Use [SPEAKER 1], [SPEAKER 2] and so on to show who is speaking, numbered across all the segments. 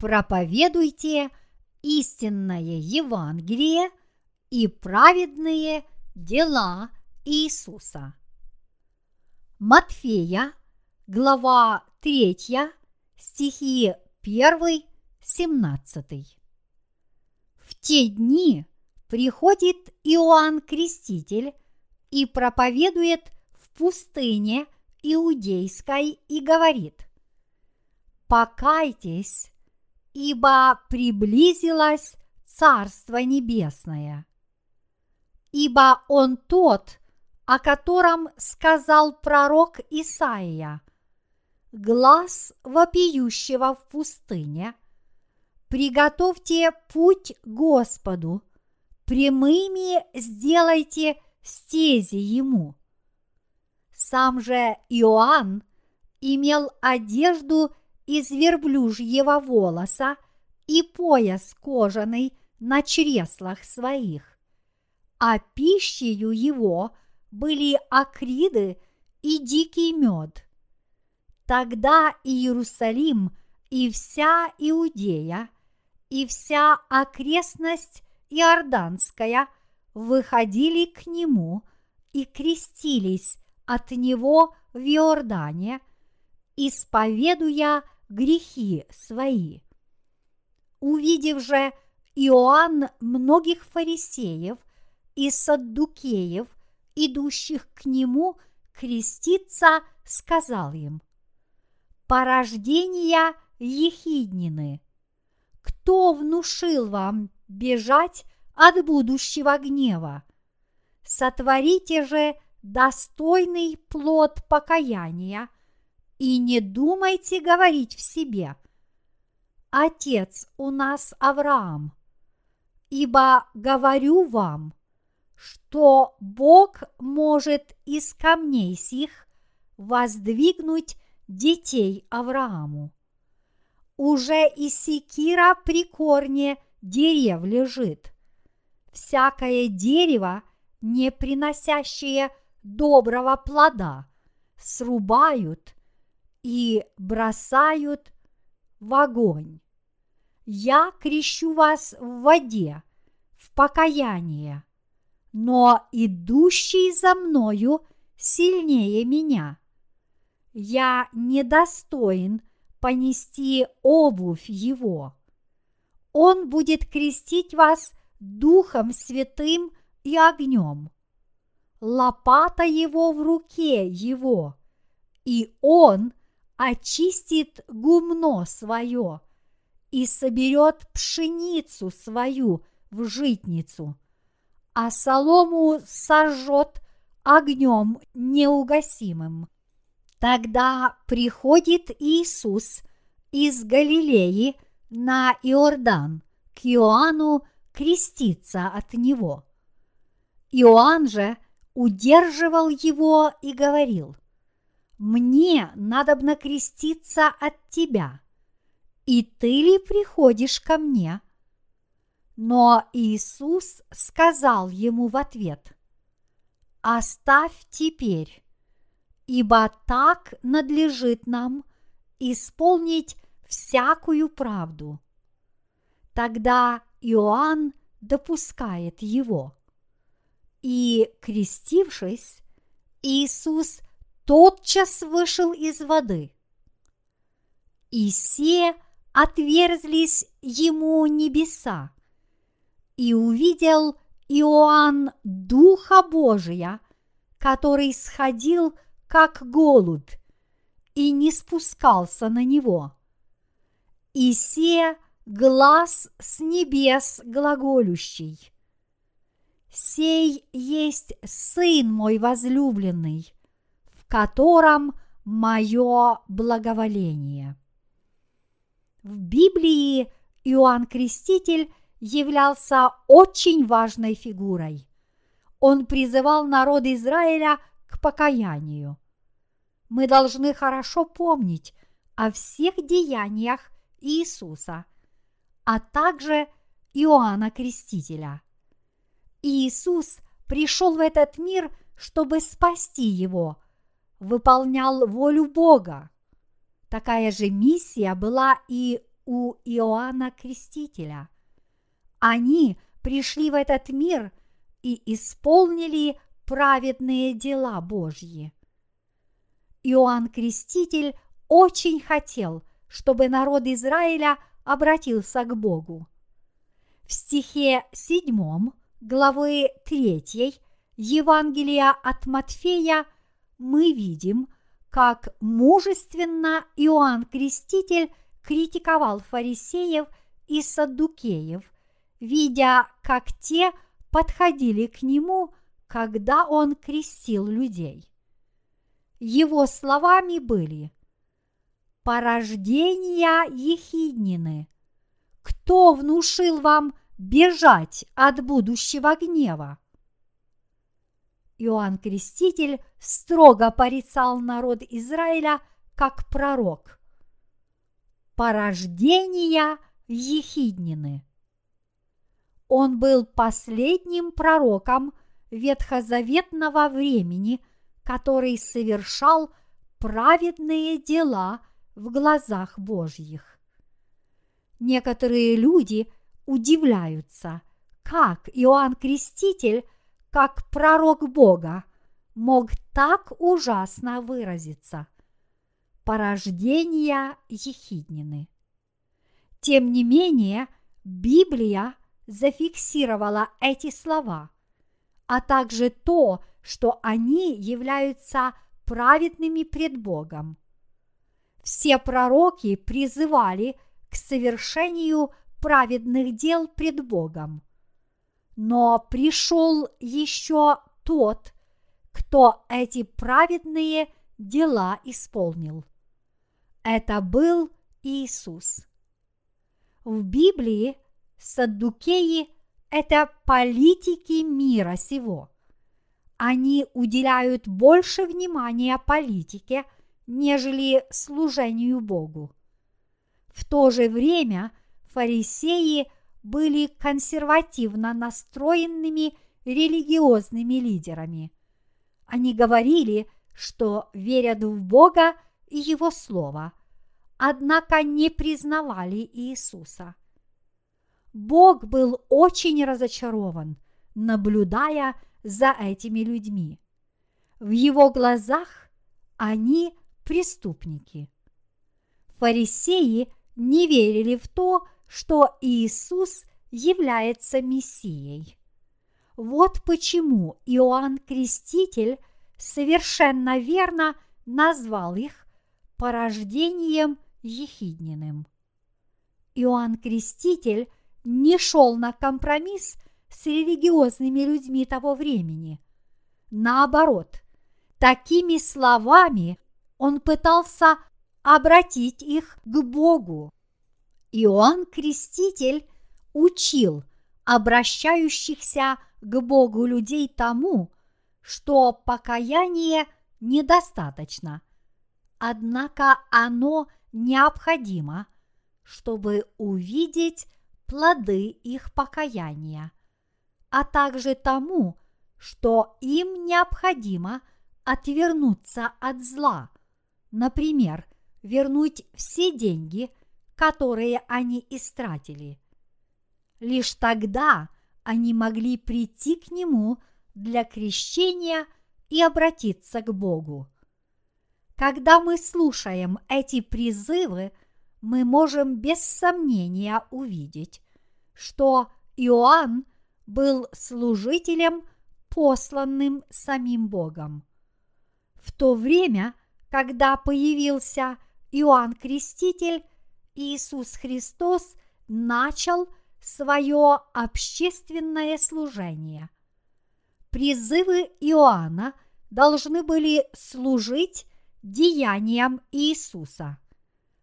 [SPEAKER 1] проповедуйте истинное Евангелие и праведные дела Иисуса. Матфея, глава 3, стихи 1, 17. В те дни приходит Иоанн Креститель и проповедует в пустыне Иудейской и говорит «Покайтесь, ибо приблизилось Царство Небесное». Ибо он тот, о котором сказал пророк Исаия, глаз вопиющего в пустыне, приготовьте путь Господу, прямыми сделайте стези ему. Сам же Иоанн имел одежду из верблюжьего волоса и пояс кожаный на чреслах своих, а пищею его были акриды и дикий мед. Тогда Иерусалим и вся Иудея и вся окрестность Иорданская выходили к нему и крестились от него в Иордане, исповедуя грехи свои. Увидев же Иоанн многих фарисеев и саддукеев, идущих к нему креститься, сказал им, «Порождения ехиднины, кто внушил вам бежать от будущего гнева? Сотворите же достойный плод покаяния – и не думайте говорить в себе «Отец у нас Авраам», ибо говорю вам, что Бог может из камней сих воздвигнуть детей Аврааму. Уже и секира при корне дерев лежит. Всякое дерево, не приносящее доброго плода, срубают и бросают в огонь. Я крещу вас в воде, в покаяние, но идущий за мною сильнее меня. Я недостоин понести обувь его. Он будет крестить вас Духом Святым и огнем. Лопата его в руке его, и он очистит гумно свое и соберет пшеницу свою в житницу, а солому сожжет огнем неугасимым. Тогда приходит Иисус из Галилеи на Иордан к Иоанну креститься от него. Иоанн же удерживал его и говорил, мне надобно креститься от тебя, и ты ли приходишь ко мне? Но Иисус сказал ему в ответ, оставь теперь, ибо так надлежит нам исполнить всякую правду. Тогда Иоанн допускает его. И, крестившись, Иисус тотчас вышел из воды. И все отверзлись ему небеса, и увидел Иоанн Духа Божия, который сходил как голубь и не спускался на него. И се глаз с небес глаголющий. Сей есть Сын мой возлюбленный, котором мое благоволение. В Библии Иоанн Креститель являлся очень важной фигурой. Он призывал народ Израиля к покаянию. Мы должны хорошо помнить о всех деяниях Иисуса, а также Иоанна Крестителя. Иисус пришел в этот мир, чтобы спасти его – выполнял волю Бога. Такая же миссия была и у Иоанна Крестителя. Они пришли в этот мир и исполнили праведные дела Божьи. Иоанн Креститель очень хотел, чтобы народ Израиля обратился к Богу. В стихе 7 главы 3 Евангелия от Матфея мы видим, как мужественно Иоанн Креститель критиковал фарисеев и саддукеев, видя, как те подходили к нему, когда он крестил людей. Его словами были «Порождения ехиднины, кто внушил вам бежать от будущего гнева?» Иоанн Креститель строго порицал народ Израиля как пророк. Порождения Ехиднины. Он был последним пророком ветхозаветного времени, который совершал праведные дела в глазах Божьих. Некоторые люди удивляются, как Иоанн Креститель – как пророк Бога, мог так ужасно выразиться. Порождение Ехиднины. Тем не менее, Библия зафиксировала эти слова, а также то, что они являются праведными пред Богом. Все пророки призывали к совершению праведных дел пред Богом. Но пришел еще тот, кто эти праведные дела исполнил. Это был Иисус. В Библии саддукеи – это политики мира сего. Они уделяют больше внимания политике, нежели служению Богу. В то же время фарисеи – были консервативно настроенными религиозными лидерами. Они говорили, что верят в Бога и Его Слово, однако не признавали Иисуса. Бог был очень разочарован, наблюдая за этими людьми. В его глазах они преступники. Фарисеи не верили в то, что Иисус является Мессией. Вот почему Иоанн Креститель совершенно верно назвал их порождением ехидниным. Иоанн Креститель не шел на компромисс с религиозными людьми того времени. Наоборот, такими словами он пытался обратить их к Богу. Иоанн Креститель учил обращающихся к Богу людей тому, что покаяние недостаточно, однако оно необходимо, чтобы увидеть плоды их покаяния, а также тому, что им необходимо отвернуться от зла, например, вернуть все деньги – которые они истратили. Лишь тогда они могли прийти к Нему для крещения и обратиться к Богу. Когда мы слушаем эти призывы, мы можем без сомнения увидеть, что Иоанн был служителем, посланным самим Богом. В то время, когда появился Иоанн Креститель, Иисус Христос начал свое общественное служение. Призывы Иоанна должны были служить деяниям Иисуса.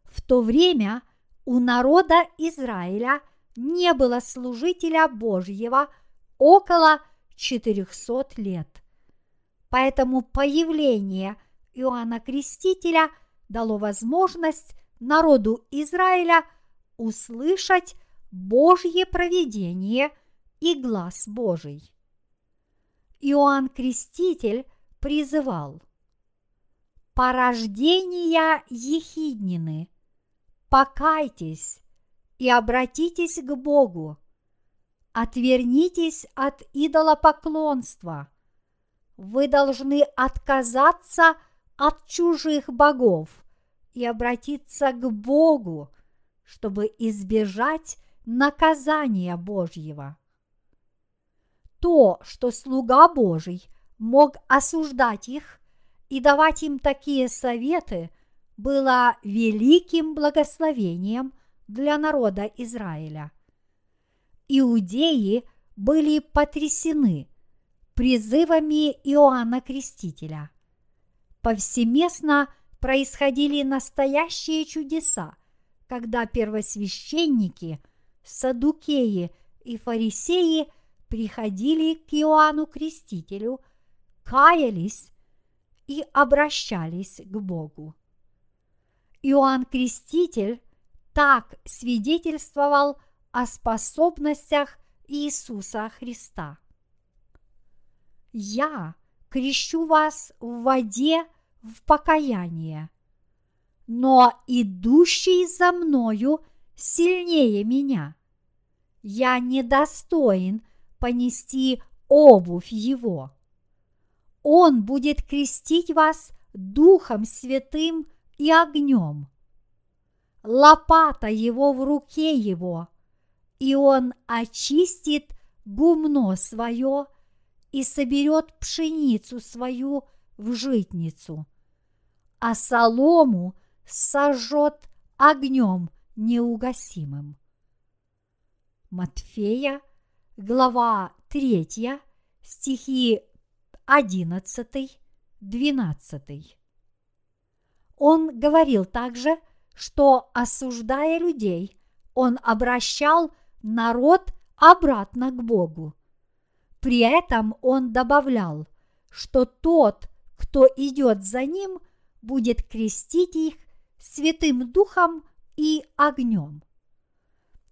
[SPEAKER 1] В то время у народа Израиля не было служителя Божьего около 400 лет. Поэтому появление Иоанна Крестителя дало возможность народу Израиля услышать Божье провидение и глаз Божий. Иоанн Креститель призывал «Порождения ехиднины, покайтесь, и обратитесь к Богу. Отвернитесь от идолопоклонства. Вы должны отказаться от чужих богов и обратиться к Богу, чтобы избежать наказания Божьего. То, что слуга Божий мог осуждать их и давать им такие советы, было великим благословением для народа Израиля. Иудеи были потрясены призывами Иоанна Крестителя. Повсеместно происходили настоящие чудеса, когда первосвященники, садукеи и фарисеи приходили к Иоанну Крестителю, каялись и обращались к Богу. Иоанн Креститель так свидетельствовал о способностях Иисуса Христа. Я крещу вас в воде в покаяние, но идущий за мною сильнее меня. Я недостоин понести обувь его. Он будет крестить вас Духом Святым и огнем. Лопата его в руке его, и он очистит гумно свое и соберет пшеницу свою в житницу, а солому сожжет огнем неугасимым. Матфея, глава 3, стихи 11, 12. Он говорил также, что, осуждая людей, он обращал народ обратно к Богу. При этом он добавлял, что тот, кто идет за ним, будет крестить их Святым Духом и огнем.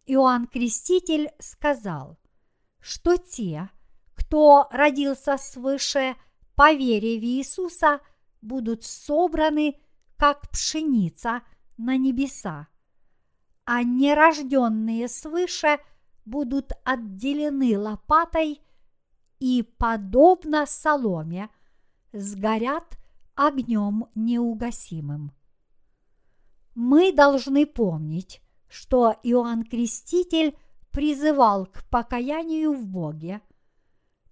[SPEAKER 1] Иоанн Креститель сказал, что те, кто родился свыше по вере в Иисуса, будут собраны, как пшеница, на небеса, а нерожденные свыше будут отделены лопатой и, подобно соломе, сгорят огнем неугасимым. Мы должны помнить, что Иоанн Креститель призывал к покаянию в Боге,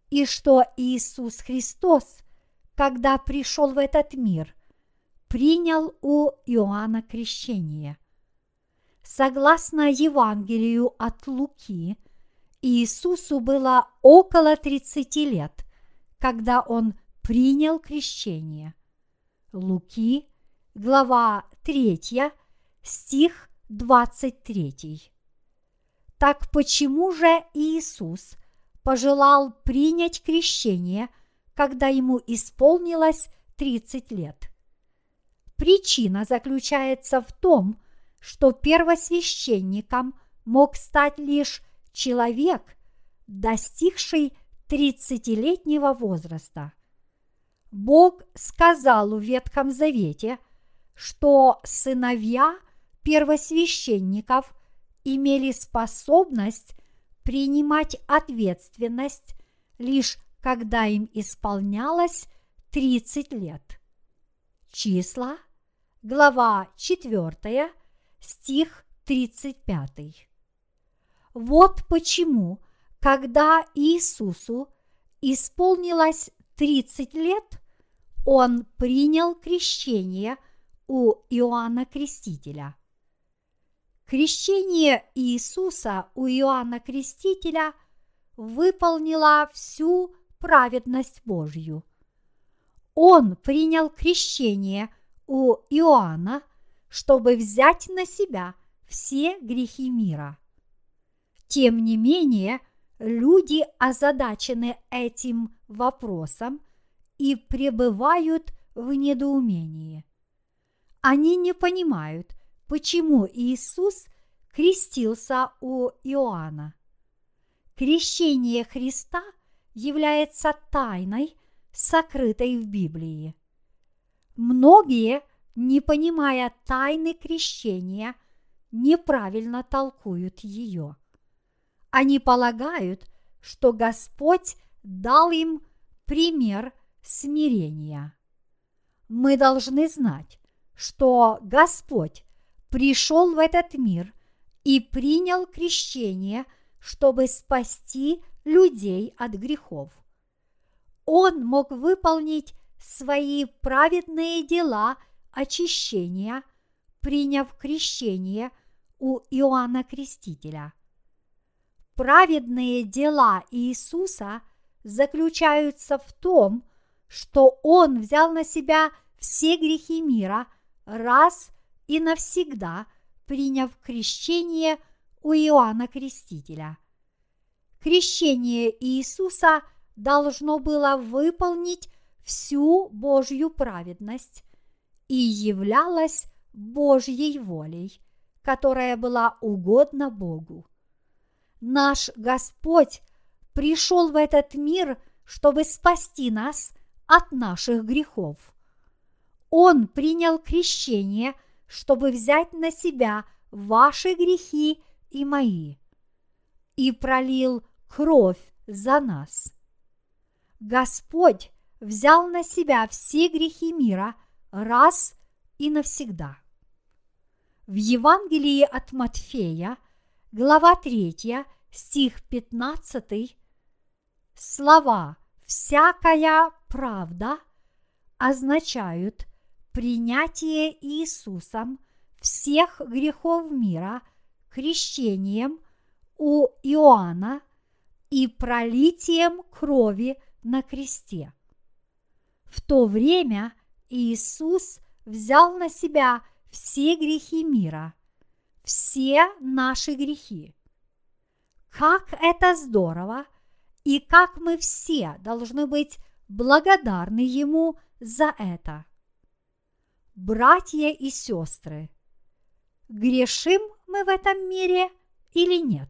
[SPEAKER 1] и что Иисус Христос, когда пришел в этот мир, принял у Иоанна крещение. Согласно Евангелию от Луки, Иисусу было около 30 лет, когда он принял крещение. Луки, глава 3, стих 23. Так почему же Иисус пожелал принять крещение, когда ему исполнилось 30 лет? Причина заключается в том, что первосвященником мог стать лишь человек, достигший 30-летнего возраста. Бог сказал в Ветхом Завете, что сыновья первосвященников имели способность принимать ответственность лишь когда им исполнялось 30 лет. Числа, глава 4, стих 35. Вот почему, когда Иисусу исполнилось 30 лет, он принял крещение у Иоанна Крестителя. Крещение Иисуса у Иоанна Крестителя выполнило всю праведность Божью. Он принял крещение у Иоанна, чтобы взять на себя все грехи мира. Тем не менее, люди озадачены этим вопросом и пребывают в недоумении. Они не понимают, почему Иисус крестился у Иоанна. Крещение Христа является тайной, сокрытой в Библии. Многие, не понимая тайны крещения, неправильно толкуют ее. Они полагают, что Господь дал им пример смирения. Мы должны знать, что Господь пришел в этот мир и принял крещение, чтобы спасти людей от грехов. Он мог выполнить свои праведные дела очищения, приняв крещение у Иоанна Крестителя. Праведные дела Иисуса заключаются в том, что Он взял на себя все грехи мира раз и навсегда, приняв крещение у Иоанна Крестителя. Крещение Иисуса должно было выполнить всю Божью праведность и являлось Божьей волей, которая была угодна Богу. Наш Господь пришел в этот мир, чтобы спасти нас от наших грехов. Он принял крещение, чтобы взять на себя ваши грехи и мои, и пролил кровь за нас. Господь взял на себя все грехи мира раз и навсегда. В Евангелии от Матфея, глава 3, стих 15, слова «всякая правда» означают принятие Иисусом всех грехов мира крещением у Иоанна и пролитием крови на кресте. В то время Иисус взял на себя все грехи мира, все наши грехи. Как это здорово, и как мы все должны быть благодарны Ему за это. Братья и сестры, грешим мы в этом мире или нет?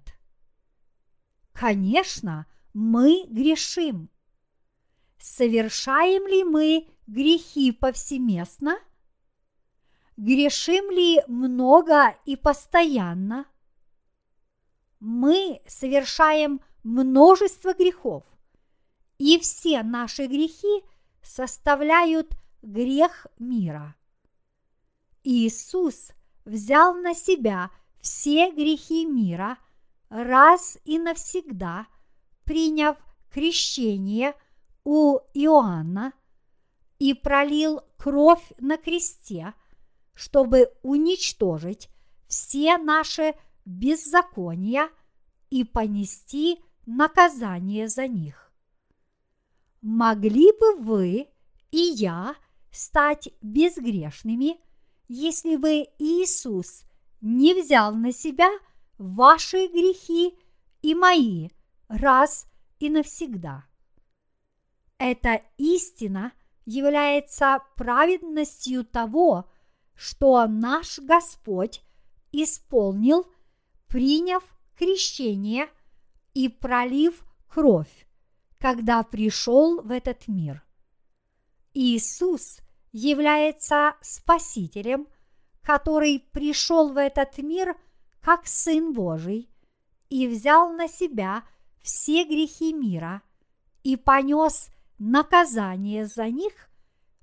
[SPEAKER 1] Конечно, мы грешим. Совершаем ли мы грехи повсеместно? Грешим ли много и постоянно? Мы совершаем множество грехов, и все наши грехи составляют грех мира. Иисус взял на себя все грехи мира раз и навсегда, приняв крещение у Иоанна и пролил кровь на кресте, чтобы уничтожить все наши беззакония и понести наказание за них. Могли бы вы и я стать безгрешными, если бы Иисус не взял на себя ваши грехи и мои раз и навсегда. Эта истина является праведностью того, что наш Господь исполнил, приняв крещение и пролив кровь, когда пришел в этот мир. Иисус является Спасителем, который пришел в этот мир как Сын Божий и взял на себя все грехи мира и понес наказание за них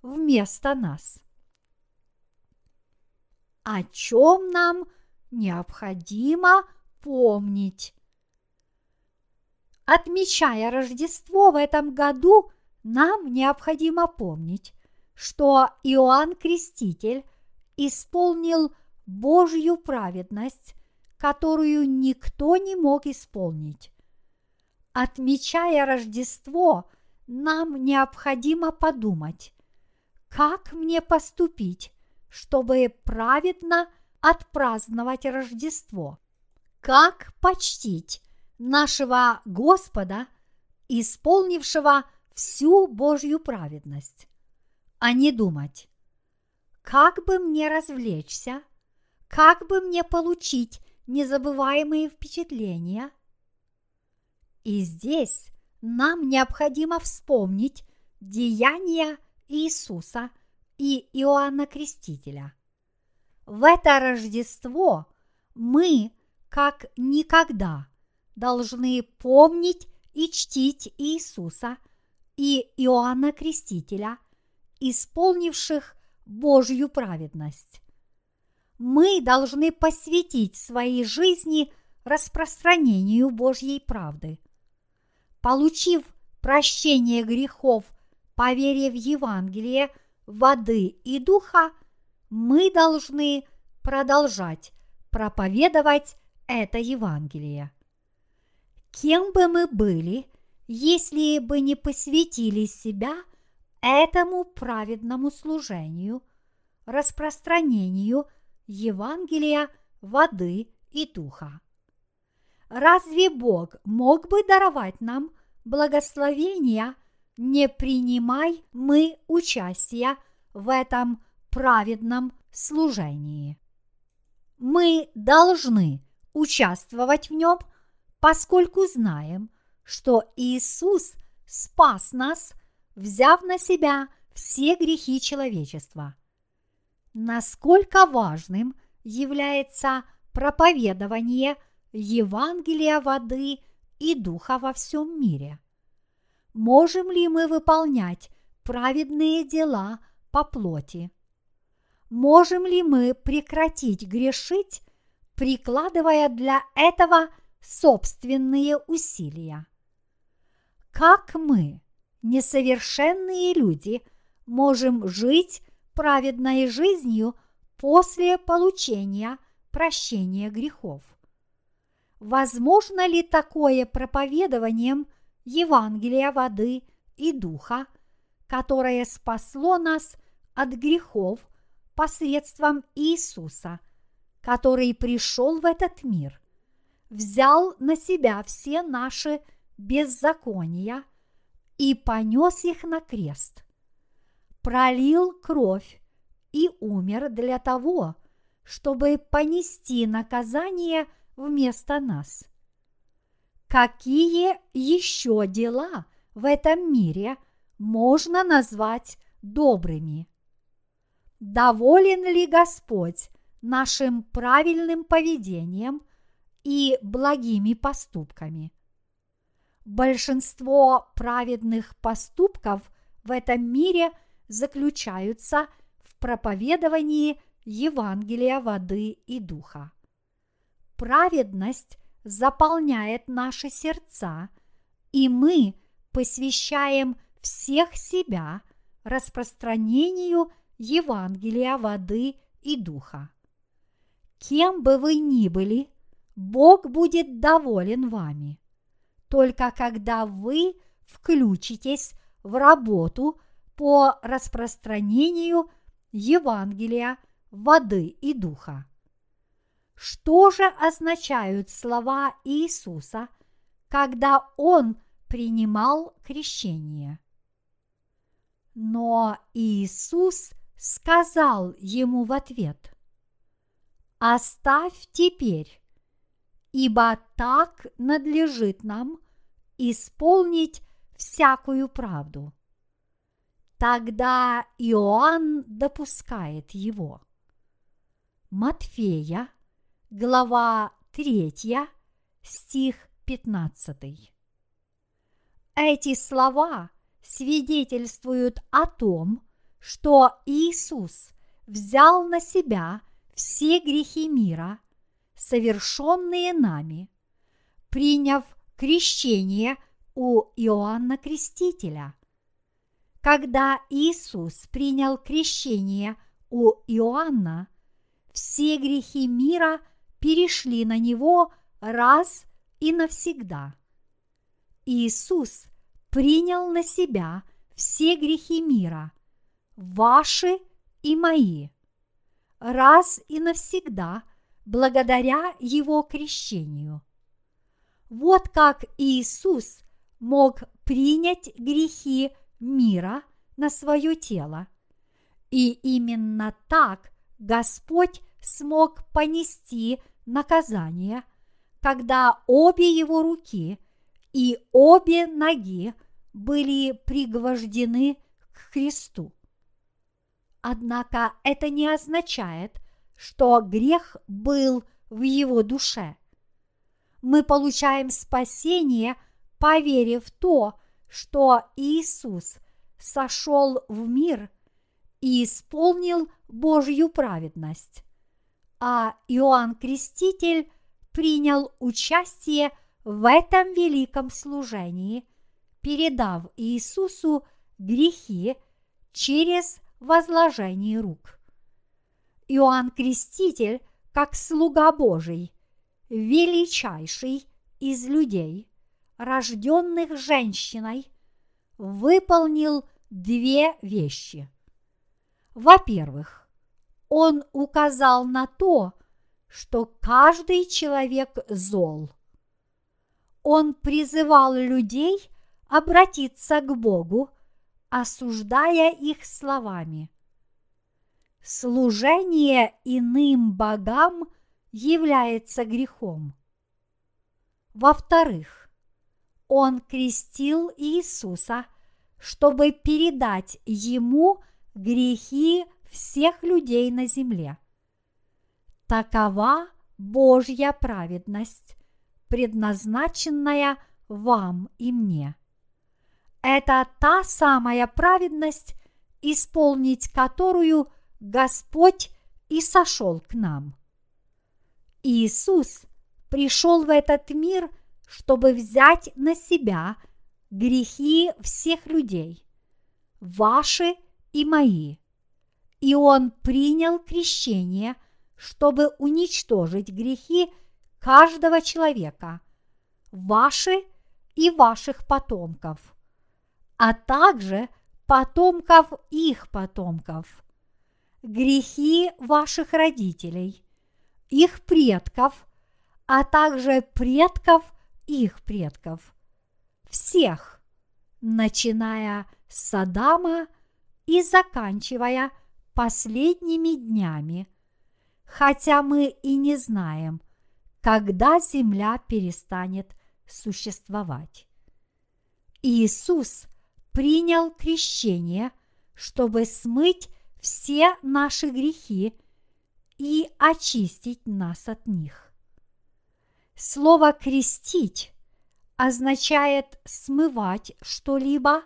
[SPEAKER 1] вместо нас. О чем нам необходимо помнить? Отмечая Рождество в этом году, нам необходимо помнить, что Иоанн Креститель исполнил Божью праведность, которую никто не мог исполнить. Отмечая Рождество, нам необходимо подумать, как мне поступить, чтобы праведно отпраздновать Рождество, как почтить нашего Господа, исполнившего всю Божью праведность, а не думать, как бы мне развлечься, как бы мне получить незабываемые впечатления. И здесь нам необходимо вспомнить деяния Иисуса и Иоанна Крестителя. В это Рождество мы, как никогда, должны помнить и чтить Иисуса и Иоанна Крестителя, исполнивших Божью праведность. Мы должны посвятить своей жизни распространению Божьей правды. Получив прощение грехов по вере в Евангелие воды и духа, мы должны продолжать проповедовать это Евангелие. Кем бы мы были, если бы не посвятили себя этому праведному служению, распространению Евангелия воды и духа? Разве Бог мог бы даровать нам благословения, не принимай мы участия в этом праведном служении? Мы должны участвовать в нем, поскольку знаем, что Иисус спас нас, взяв на себя все грехи человечества. Насколько важным является проповедование Евангелия воды и духа во всем мире. Можем ли мы выполнять праведные дела по плоти? Можем ли мы прекратить грешить, прикладывая для этого собственные усилия? Как мы, несовершенные люди, можем жить праведной жизнью после получения прощения грехов? Возможно ли такое проповедованием Евангелия воды и духа, которое спасло нас от грехов посредством Иисуса, который пришел в этот мир, взял на себя все наши беззакония и понес их на крест, пролил кровь и умер для того, чтобы понести наказание вместо нас. Какие еще дела в этом мире можно назвать добрыми? доволен ли Господь нашим правильным поведением и благими поступками. Большинство праведных поступков в этом мире заключаются в проповедовании Евангелия воды и духа. Праведность заполняет наши сердца, и мы посвящаем всех себя распространению Евангелия воды и духа. Кем бы вы ни были, Бог будет доволен вами. Только когда вы включитесь в работу по распространению Евангелия воды и духа. Что же означают слова Иисуса, когда Он принимал крещение? Но Иисус сказал ему в ответ, «Оставь теперь, ибо так надлежит нам исполнить всякую правду». Тогда Иоанн допускает его. Матфея, глава 3, стих 15. Эти слова свидетельствуют о том, что Иисус взял на себя все грехи мира, совершенные нами, приняв крещение у Иоанна Крестителя. Когда Иисус принял крещение у Иоанна, все грехи мира перешли на него раз и навсегда. Иисус принял на себя все грехи мира – ваши и мои, раз и навсегда благодаря Его крещению. Вот как Иисус мог принять грехи мира на свое тело. И именно так Господь смог понести наказание, когда обе его руки и обе ноги были пригвождены к Христу. Однако это не означает, что грех был в его душе. Мы получаем спасение, поверив в то, что Иисус сошел в мир и исполнил Божью праведность, а Иоанн Креститель принял участие в этом великом служении, передав Иисусу грехи через возложение рук. Иоанн Креститель, как слуга Божий, величайший из людей, рожденных женщиной, выполнил две вещи. Во-первых, он указал на то, что каждый человек зол. Он призывал людей обратиться к Богу, осуждая их словами. Служение иным богам является грехом. Во-вторых, он крестил Иисуса, чтобы передать ему грехи всех людей на земле. Такова Божья праведность, предназначенная вам и мне. Это та самая праведность, исполнить которую Господь и сошел к нам. Иисус пришел в этот мир, чтобы взять на себя грехи всех людей, ваши и мои. И Он принял крещение, чтобы уничтожить грехи каждого человека, ваши и ваших потомков, а также потомков их потомков, грехи ваших родителей, их предков, а также предков их предков, всех, начиная с Адама и заканчивая последними днями, хотя мы и не знаем, когда земля перестанет существовать. Иисус принял крещение, чтобы смыть все наши грехи и очистить нас от них. Слово «крестить» означает смывать что-либо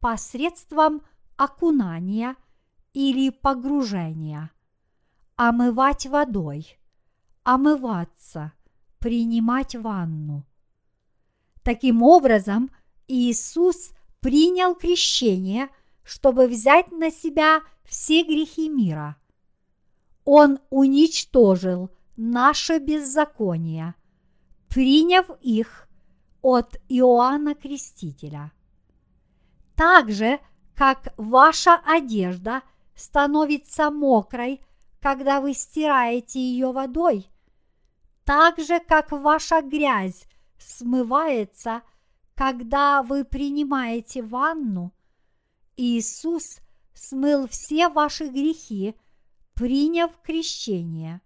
[SPEAKER 1] посредством окунания или погружения, омывать водой, омываться, принимать ванну. Таким образом, Иисус принял крещение, чтобы взять на себя все грехи мира. Он уничтожил наше беззаконие, приняв их от Иоанна Крестителя. Так же, как ваша одежда становится мокрой, когда вы стираете ее водой, так же, как ваша грязь смывается, когда вы принимаете ванну, Иисус смыл все ваши грехи, приняв крещение,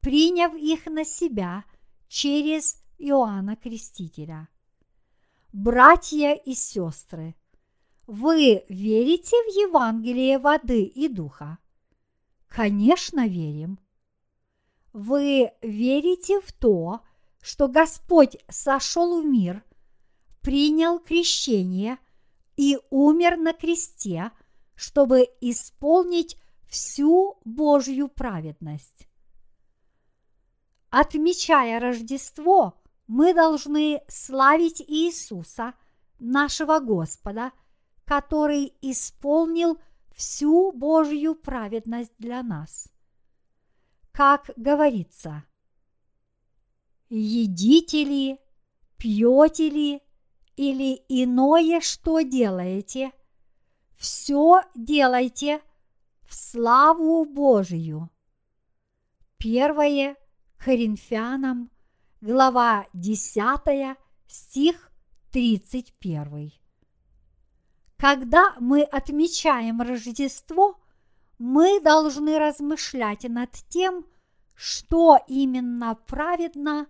[SPEAKER 1] приняв их на себя через Иоанна Крестителя. Братья и сестры, вы верите в Евангелие воды и духа? Конечно, верим. Вы верите в то, что Господь сошел в мир, принял крещение и умер на кресте, чтобы исполнить всю Божью праведность. Отмечая Рождество, мы должны славить Иисуса, нашего Господа, который исполнил всю Божью праведность для нас. Как говорится, едите ли, пьете ли или иное, что делаете, все делайте в славу Божию. Первое Коринфянам, глава 10, стих 31. Когда мы отмечаем Рождество, мы должны размышлять над тем, что именно праведно,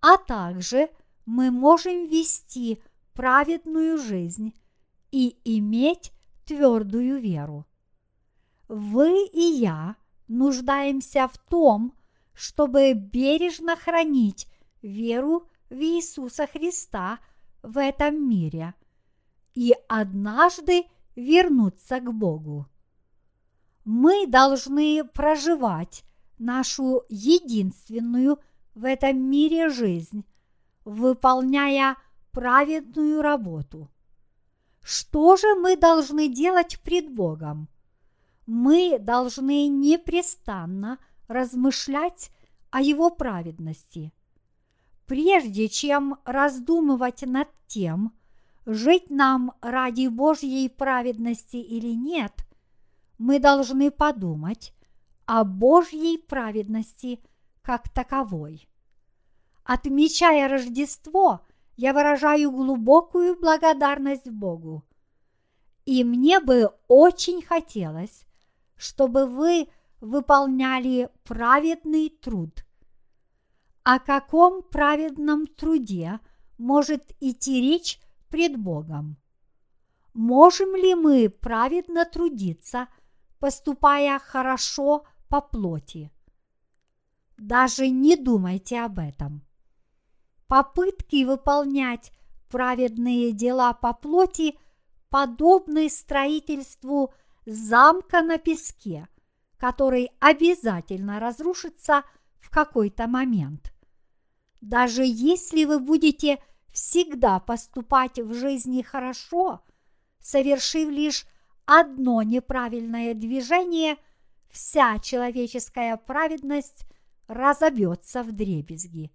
[SPEAKER 1] а также мы можем вести праведную жизнь и иметь твердую веру. Вы и я нуждаемся в том, чтобы бережно хранить веру в Иисуса Христа в этом мире и однажды вернуться к Богу. Мы должны проживать нашу единственную в этом мире жизнь, выполняя праведную работу. Что же мы должны делать пред Богом? Мы должны непрестанно размышлять о Его праведности. Прежде чем раздумывать над тем, жить нам ради Божьей праведности или нет, мы должны подумать о Божьей праведности как таковой. Отмечая Рождество, я выражаю глубокую благодарность Богу. И мне бы очень хотелось, чтобы вы выполняли праведный труд. О каком праведном труде может идти речь пред Богом? Можем ли мы праведно трудиться, поступая хорошо по плоти? Даже не думайте об этом. Попытки выполнять праведные дела по плоти подобны строительству замка на песке, который обязательно разрушится в какой-то момент. Даже если вы будете всегда поступать в жизни хорошо, совершив лишь одно неправильное движение, вся человеческая праведность разобьется в дребезги.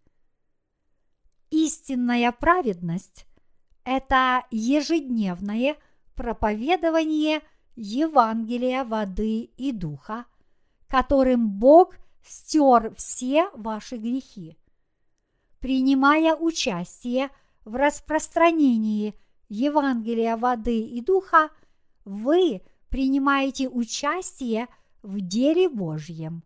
[SPEAKER 1] Истинная праведность – это ежедневное проповедование Евангелия воды и духа, которым Бог стер все ваши грехи. Принимая участие в распространении Евангелия воды и духа, вы принимаете участие в деле Божьем.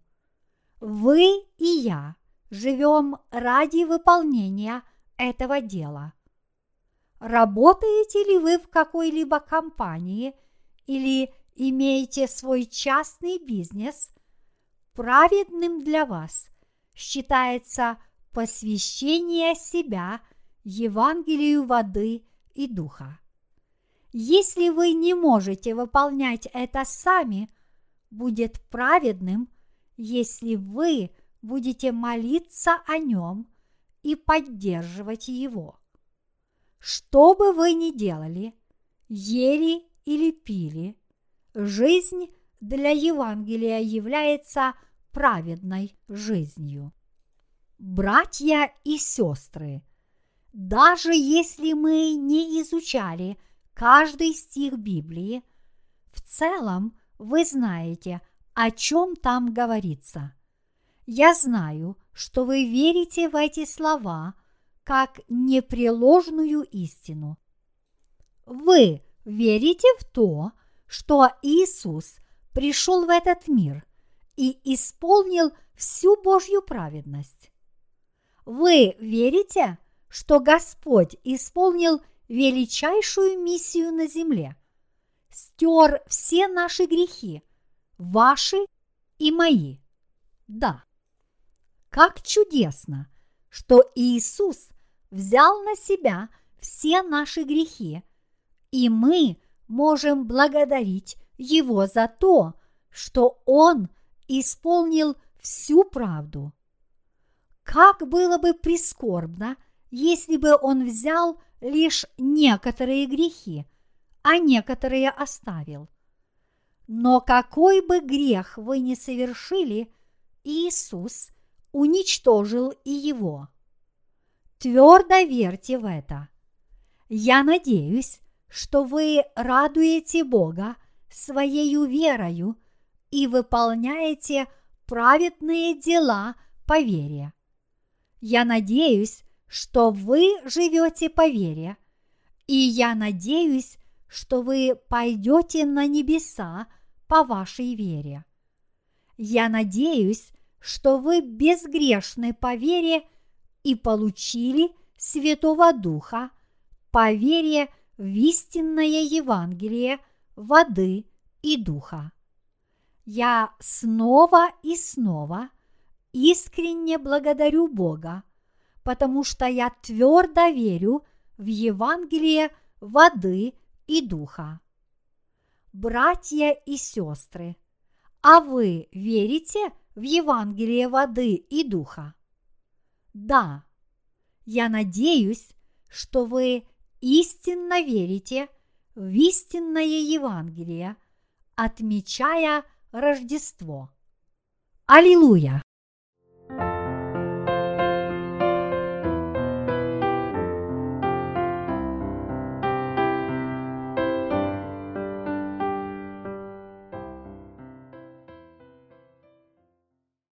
[SPEAKER 1] Вы и я живем ради выполнения этого дела. Работаете ли вы в какой-либо компании или имеете свой частный бизнес, праведным для вас считается посвящение себя Евангелию воды и духа. Если вы не можете выполнять это сами, будет праведным, если вы будете молиться о нем и поддерживать его. Что бы вы ни делали, ели или пили, жизнь для Евангелия является праведной жизнью. Братья и сестры, даже если мы не изучали каждый стих Библии, в целом вы знаете, о чем там говорится. Я знаю, что вы верите в эти слова как непреложную истину. Вы верите в то, что Иисус пришел в этот мир и исполнил всю Божью праведность. Вы верите, что Господь исполнил величайшую миссию на земле, стер все наши грехи, ваши и мои. Да. Как чудесно, что Иисус взял на себя все наши грехи, и мы можем благодарить Его за то, что Он исполнил всю правду. Как было бы прискорбно, если бы Он взял лишь некоторые грехи, а некоторые оставил. Но какой бы грех вы ни совершили, Иисус уничтожил и его. Твердо верьте в это. Я надеюсь, что вы радуете Бога своей верою и выполняете праведные дела по вере. Я надеюсь, что вы живете по вере, и я надеюсь, что вы пойдете на небеса по вашей вере. Я надеюсь, что вы безгрешны по вере и получили Святого Духа по вере в истинное Евангелие воды и духа. Я снова и снова искренне благодарю Бога, потому что я твердо верю в Евангелие воды и духа. Братья и сестры, а вы верите в Евангелие воды и духа? Да, я надеюсь, что вы истинно верите в истинное Евангелие, отмечая Рождество. Аллилуйя!